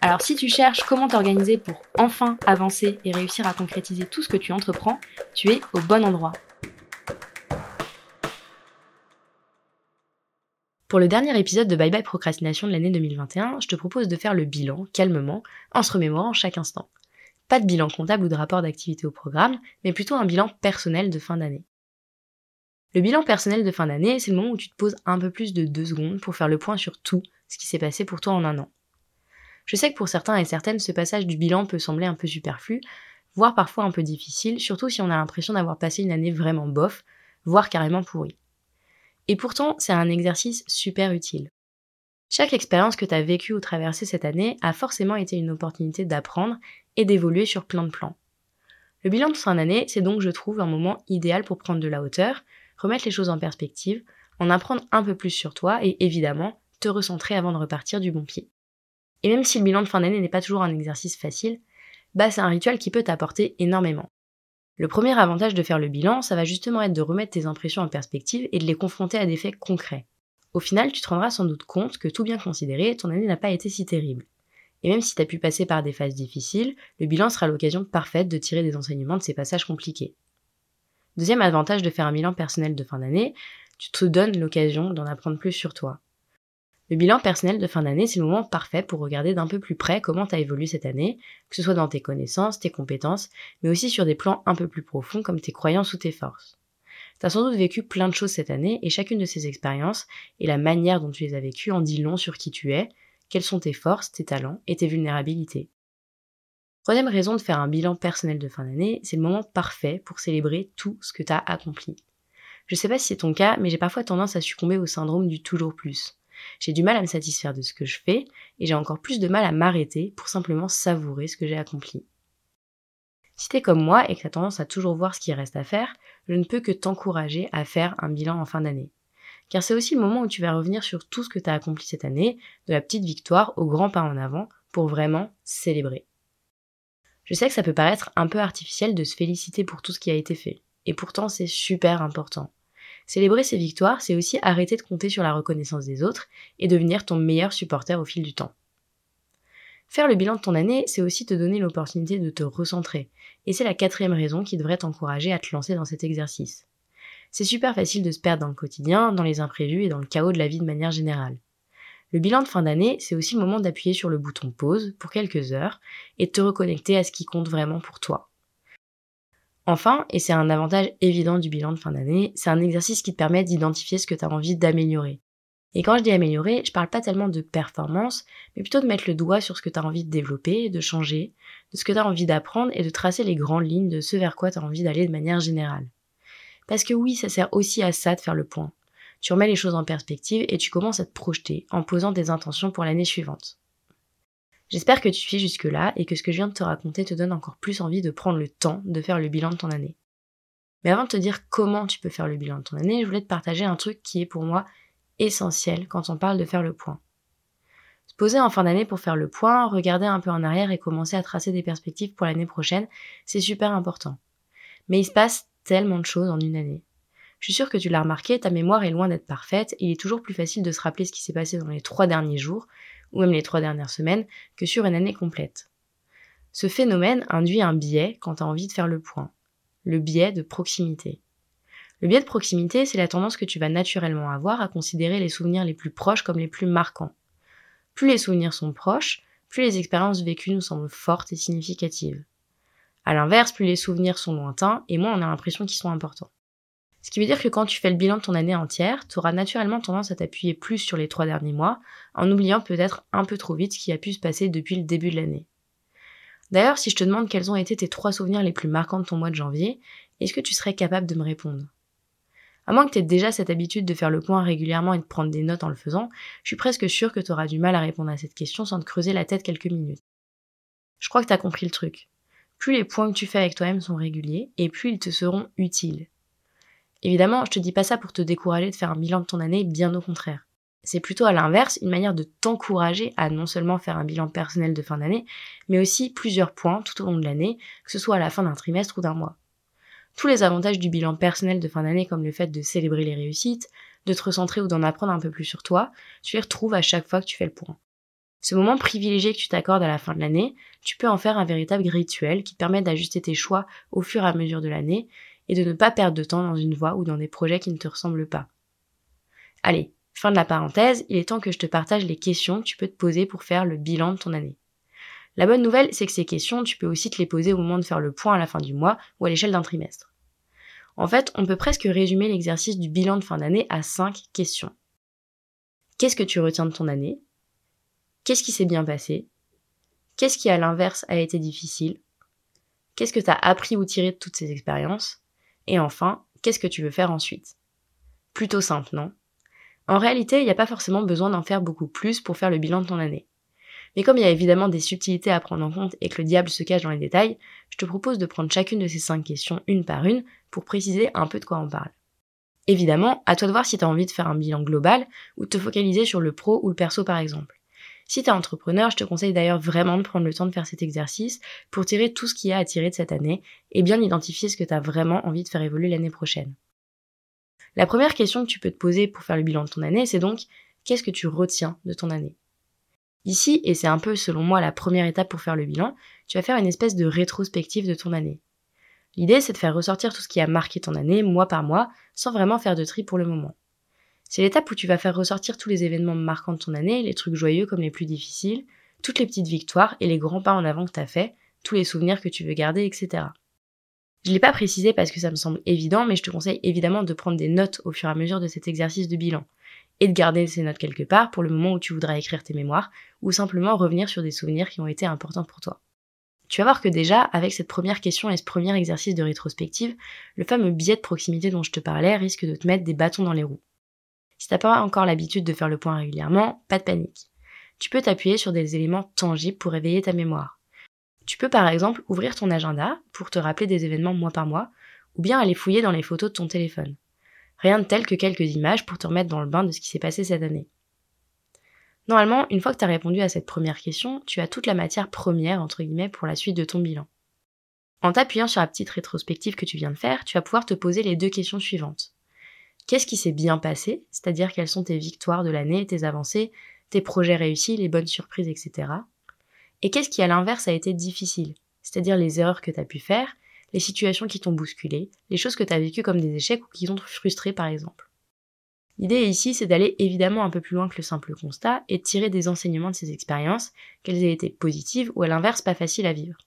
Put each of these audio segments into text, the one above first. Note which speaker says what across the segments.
Speaker 1: Alors si tu cherches comment t'organiser pour enfin avancer et réussir à concrétiser tout ce que tu entreprends, tu es au bon endroit. Pour le dernier épisode de Bye Bye Procrastination de l'année 2021, je te propose de faire le bilan calmement, en se remémorant chaque instant. Pas de bilan comptable ou de rapport d'activité au programme, mais plutôt un bilan personnel de fin d'année. Le bilan personnel de fin d'année, c'est le moment où tu te poses un peu plus de deux secondes pour faire le point sur tout ce qui s'est passé pour toi en un an. Je sais que pour certains et certaines, ce passage du bilan peut sembler un peu superflu, voire parfois un peu difficile, surtout si on a l'impression d'avoir passé une année vraiment bof, voire carrément pourrie. Et pourtant, c'est un exercice super utile. Chaque expérience que tu as vécue ou traversée cette année a forcément été une opportunité d'apprendre et d'évoluer sur plein de plans. Le bilan de fin d'année, c'est donc, je trouve, un moment idéal pour prendre de la hauteur, remettre les choses en perspective, en apprendre un peu plus sur toi et évidemment te recentrer avant de repartir du bon pied. Et même si le bilan de fin d'année n'est pas toujours un exercice facile, bah c'est un rituel qui peut t'apporter énormément. Le premier avantage de faire le bilan, ça va justement être de remettre tes impressions en perspective et de les confronter à des faits concrets. Au final, tu te rendras sans doute compte que tout bien considéré, ton année n'a pas été si terrible. Et même si tu as pu passer par des phases difficiles, le bilan sera l'occasion parfaite de tirer des enseignements de ces passages compliqués. Deuxième avantage de faire un bilan personnel de fin d'année, tu te donnes l'occasion d'en apprendre plus sur toi. Le bilan personnel de fin d'année, c'est le moment parfait pour regarder d'un peu plus près comment tu as évolué cette année, que ce soit dans tes connaissances, tes compétences, mais aussi sur des plans un peu plus profonds comme tes croyances ou tes forces. Tu as sans doute vécu plein de choses cette année et chacune de ces expériences et la manière dont tu les as vécues en dit long sur qui tu es, quelles sont tes forces, tes talents et tes vulnérabilités? Troisième raison de faire un bilan personnel de fin d'année, c'est le moment parfait pour célébrer tout ce que tu as accompli. Je sais pas si c'est ton cas, mais j'ai parfois tendance à succomber au syndrome du toujours plus. J'ai du mal à me satisfaire de ce que je fais et j'ai encore plus de mal à m'arrêter pour simplement savourer ce que j'ai accompli. Si t'es comme moi et que t'as tendance à toujours voir ce qui reste à faire, je ne peux que t'encourager à faire un bilan en fin d'année. Car c'est aussi le moment où tu vas revenir sur tout ce que t'as accompli cette année, de la petite victoire au grand pas en avant, pour vraiment célébrer. Je sais que ça peut paraître un peu artificiel de se féliciter pour tout ce qui a été fait. Et pourtant c'est super important. Célébrer ses victoires, c'est aussi arrêter de compter sur la reconnaissance des autres et devenir ton meilleur supporter au fil du temps. Faire le bilan de ton année, c'est aussi te donner l'opportunité de te recentrer. Et c'est la quatrième raison qui devrait t'encourager à te lancer dans cet exercice. C'est super facile de se perdre dans le quotidien, dans les imprévus et dans le chaos de la vie de manière générale. Le bilan de fin d'année, c'est aussi le moment d'appuyer sur le bouton pause pour quelques heures et de te reconnecter à ce qui compte vraiment pour toi. Enfin, et c'est un avantage évident du bilan de fin d'année, c'est un exercice qui te permet d'identifier ce que tu as envie d'améliorer. Et quand je dis améliorer, je parle pas tellement de performance, mais plutôt de mettre le doigt sur ce que tu as envie de développer, de changer, de ce que tu as envie d'apprendre et de tracer les grandes lignes de ce vers quoi tu as envie d'aller de manière générale. Parce que oui, ça sert aussi à ça de faire le point. Tu remets les choses en perspective et tu commences à te projeter en posant des intentions pour l'année suivante. J'espère que tu suis jusque-là et que ce que je viens de te raconter te donne encore plus envie de prendre le temps de faire le bilan de ton année. Mais avant de te dire comment tu peux faire le bilan de ton année, je voulais te partager un truc qui est pour moi essentiel quand on parle de faire le point. Se poser en fin d'année pour faire le point, regarder un peu en arrière et commencer à tracer des perspectives pour l'année prochaine, c'est super important. Mais il se passe tellement de choses en une année. Je suis sûre que tu l'as remarqué, ta mémoire est loin d'être parfaite et il est toujours plus facile de se rappeler ce qui s'est passé dans les trois derniers jours ou même les trois dernières semaines, que sur une année complète. Ce phénomène induit un biais quand tu as envie de faire le point. Le biais de proximité. Le biais de proximité, c'est la tendance que tu vas naturellement avoir à considérer les souvenirs les plus proches comme les plus marquants. Plus les souvenirs sont proches, plus les expériences vécues nous semblent fortes et significatives. À l'inverse, plus les souvenirs sont lointains et moins on a l'impression qu'ils sont importants. Ce qui veut dire que quand tu fais le bilan de ton année entière, tu auras naturellement tendance à t'appuyer plus sur les trois derniers mois, en oubliant peut-être un peu trop vite ce qui a pu se passer depuis le début de l'année. D'ailleurs, si je te demande quels ont été tes trois souvenirs les plus marquants de ton mois de janvier, est-ce que tu serais capable de me répondre? À moins que tu aies déjà cette habitude de faire le point régulièrement et de prendre des notes en le faisant, je suis presque sûre que tu auras du mal à répondre à cette question sans te creuser la tête quelques minutes. Je crois que tu as compris le truc. plus les points que tu fais avec toi-même sont réguliers et plus ils te seront utiles. Évidemment, je te dis pas ça pour te décourager de faire un bilan de ton année, bien au contraire. C'est plutôt à l'inverse une manière de t'encourager à non seulement faire un bilan personnel de fin d'année, mais aussi plusieurs points tout au long de l'année, que ce soit à la fin d'un trimestre ou d'un mois. Tous les avantages du bilan personnel de fin d'année comme le fait de célébrer les réussites, de te recentrer ou d'en apprendre un peu plus sur toi, tu les retrouves à chaque fois que tu fais le point. Ce moment privilégié que tu t'accordes à la fin de l'année, tu peux en faire un véritable rituel qui permet d'ajuster tes choix au fur et à mesure de l'année et de ne pas perdre de temps dans une voie ou dans des projets qui ne te ressemblent pas. Allez, fin de la parenthèse, il est temps que je te partage les questions que tu peux te poser pour faire le bilan de ton année. La bonne nouvelle, c'est que ces questions, tu peux aussi te les poser au moment de faire le point à la fin du mois ou à l'échelle d'un trimestre. En fait, on peut presque résumer l'exercice du bilan de fin d'année à cinq questions. Qu'est-ce que tu retiens de ton année? Qu'est-ce qui s'est bien passé? Qu'est-ce qui à l'inverse a été difficile? Qu'est-ce que tu as appris ou tiré de toutes ces expériences? Et enfin, qu'est-ce que tu veux faire ensuite? Plutôt simple, non? En réalité, il n'y a pas forcément besoin d'en faire beaucoup plus pour faire le bilan de ton année. Mais comme il y a évidemment des subtilités à prendre en compte et que le diable se cache dans les détails, je te propose de prendre chacune de ces cinq questions une par une pour préciser un peu de quoi on parle. Évidemment, à toi de voir si tu as envie de faire un bilan global ou de te focaliser sur le pro ou le perso par exemple. Si tu es entrepreneur, je te conseille d'ailleurs vraiment de prendre le temps de faire cet exercice pour tirer tout ce qu'il y a à tirer de cette année et bien identifier ce que tu as vraiment envie de faire évoluer l'année prochaine. La première question que tu peux te poser pour faire le bilan de ton année, c'est donc qu'est-ce que tu retiens de ton année? Ici, et c'est un peu selon moi la première étape pour faire le bilan, tu vas faire une espèce de rétrospective de ton année. L'idée, c'est de faire ressortir tout ce qui a marqué ton année, mois par mois, sans vraiment faire de tri pour le moment. C'est l'étape où tu vas faire ressortir tous les événements marquants de ton année, les trucs joyeux comme les plus difficiles, toutes les petites victoires et les grands pas en avant que t'as fait, tous les souvenirs que tu veux garder, etc. Je l'ai pas précisé parce que ça me semble évident, mais je te conseille évidemment de prendre des notes au fur et à mesure de cet exercice de bilan et de garder ces notes quelque part pour le moment où tu voudras écrire tes mémoires ou simplement revenir sur des souvenirs qui ont été importants pour toi. Tu vas voir que déjà, avec cette première question et ce premier exercice de rétrospective, le fameux biais de proximité dont je te parlais risque de te mettre des bâtons dans les roues. Si t'as pas encore l'habitude de faire le point régulièrement, pas de panique. Tu peux t'appuyer sur des éléments tangibles pour éveiller ta mémoire. Tu peux par exemple ouvrir ton agenda pour te rappeler des événements mois par mois, ou bien aller fouiller dans les photos de ton téléphone. Rien de tel que quelques images pour te remettre dans le bain de ce qui s'est passé cette année. Normalement, une fois que tu as répondu à cette première question, tu as toute la matière première, entre guillemets, pour la suite de ton bilan. En t'appuyant sur la petite rétrospective que tu viens de faire, tu vas pouvoir te poser les deux questions suivantes. Qu'est-ce qui s'est bien passé? C'est-à-dire quelles sont tes victoires de l'année, tes avancées, tes projets réussis, les bonnes surprises, etc. Et qu'est-ce qui à l'inverse a été difficile? C'est-à-dire les erreurs que tu as pu faire, les situations qui t'ont bousculé, les choses que tu as vécues comme des échecs ou qui t'ont frustré par exemple. L'idée ici, c'est d'aller évidemment un peu plus loin que le simple constat et de tirer des enseignements de ces expériences, qu'elles aient été positives ou à l'inverse pas faciles à vivre.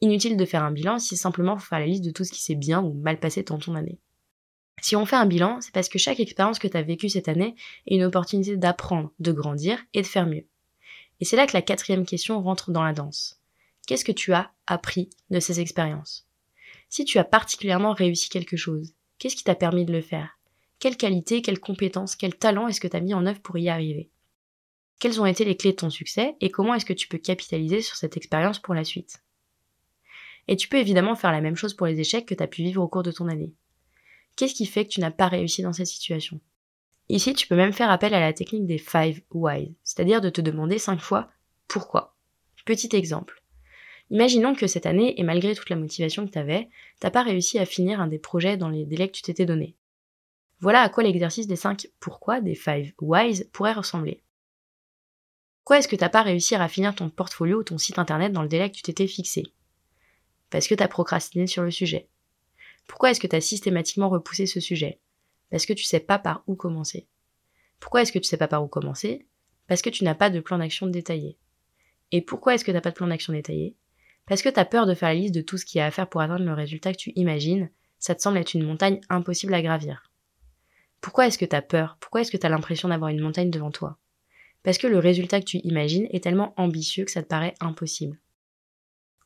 Speaker 1: Inutile de faire un bilan si simplement faut faire la liste de tout ce qui s'est bien ou mal passé dans ton année. Si on fait un bilan, c'est parce que chaque expérience que tu as vécue cette année est une opportunité d'apprendre, de grandir et de faire mieux. Et c'est là que la quatrième question rentre dans la danse. Qu'est-ce que tu as appris de ces expériences? Si tu as particulièrement réussi quelque chose, qu'est-ce qui t'a permis de le faire? Quelle qualité, quelles compétences, quel talent est-ce que tu as mis en œuvre pour y arriver? Quelles ont été les clés de ton succès et comment est-ce que tu peux capitaliser sur cette expérience pour la suite? Et tu peux évidemment faire la même chose pour les échecs que tu as pu vivre au cours de ton année. Qu'est-ce qui fait que tu n'as pas réussi dans cette situation? Ici, tu peux même faire appel à la technique des five why, c'est-à-dire de te demander cinq fois pourquoi. Petit exemple. Imaginons que cette année, et malgré toute la motivation que t'avais, t'as pas réussi à finir un des projets dans les délais que tu t'étais donné. Voilà à quoi l'exercice des 5 pourquoi, des 5 whys, pourrait ressembler. Pourquoi est-ce que t'as pas réussi à finir ton portfolio ou ton site internet dans le délai que tu t'étais fixé? Parce que t'as procrastiné sur le sujet. Pourquoi est-ce que t'as systématiquement repoussé ce sujet? Parce que tu sais pas par où commencer. Pourquoi est-ce que tu sais pas par où commencer? Parce que tu n'as pas de plan d'action détaillé. Et pourquoi est-ce que t'as pas de plan d'action détaillé? Parce que t'as peur de faire la liste de tout ce qu'il y a à faire pour atteindre le résultat que tu imagines, ça te semble être une montagne impossible à gravir. Pourquoi est-ce que t'as peur? Pourquoi est-ce que t'as l'impression d'avoir une montagne devant toi? Parce que le résultat que tu imagines est tellement ambitieux que ça te paraît impossible.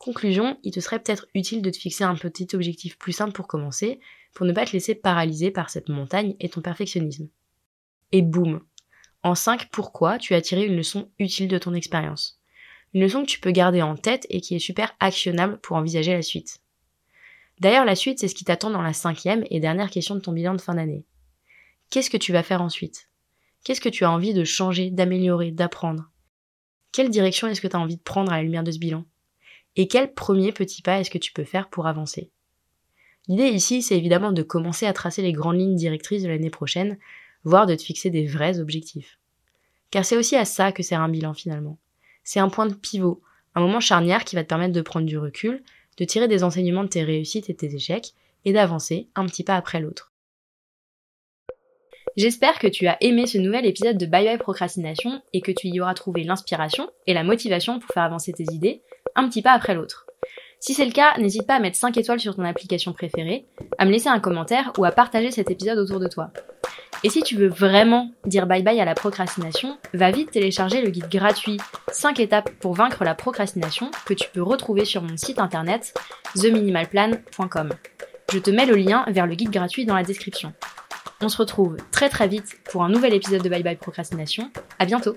Speaker 1: Conclusion, il te serait peut-être utile de te fixer un petit objectif plus simple pour commencer, pour ne pas te laisser paralyser par cette montagne et ton perfectionnisme. Et boum En 5 pourquoi, tu as tiré une leçon utile de ton expérience? Une leçon que tu peux garder en tête et qui est super actionnable pour envisager la suite. D'ailleurs, la suite, c'est ce qui t'attend dans la cinquième et dernière question de ton bilan de fin d'année. Qu'est-ce que tu vas faire ensuite? Qu'est-ce que tu as envie de changer, d'améliorer, d'apprendre? Quelle direction est-ce que tu as envie de prendre à la lumière de ce bilan? Et quel premier petit pas est-ce que tu peux faire pour avancer? L'idée ici, c'est évidemment de commencer à tracer les grandes lignes directrices de l'année prochaine, voire de te fixer des vrais objectifs. Car c'est aussi à ça que sert un bilan finalement. C'est un point de pivot, un moment charnière qui va te permettre de prendre du recul, de tirer des enseignements de tes réussites et tes échecs, et d'avancer un petit pas après l'autre. J'espère que tu as aimé ce nouvel épisode de Bye Bye Procrastination et que tu y auras trouvé l'inspiration et la motivation pour faire avancer tes idées un petit pas après l'autre. Si c'est le cas, n'hésite pas à mettre 5 étoiles sur ton application préférée, à me laisser un commentaire ou à partager cet épisode autour de toi. Et si tu veux vraiment dire bye bye à la procrastination, va vite télécharger le guide gratuit 5 étapes pour vaincre la procrastination que tu peux retrouver sur mon site internet theminimalplan.com. Je te mets le lien vers le guide gratuit dans la description. On se retrouve très très vite pour un nouvel épisode de Bye Bye Procrastination. À bientôt!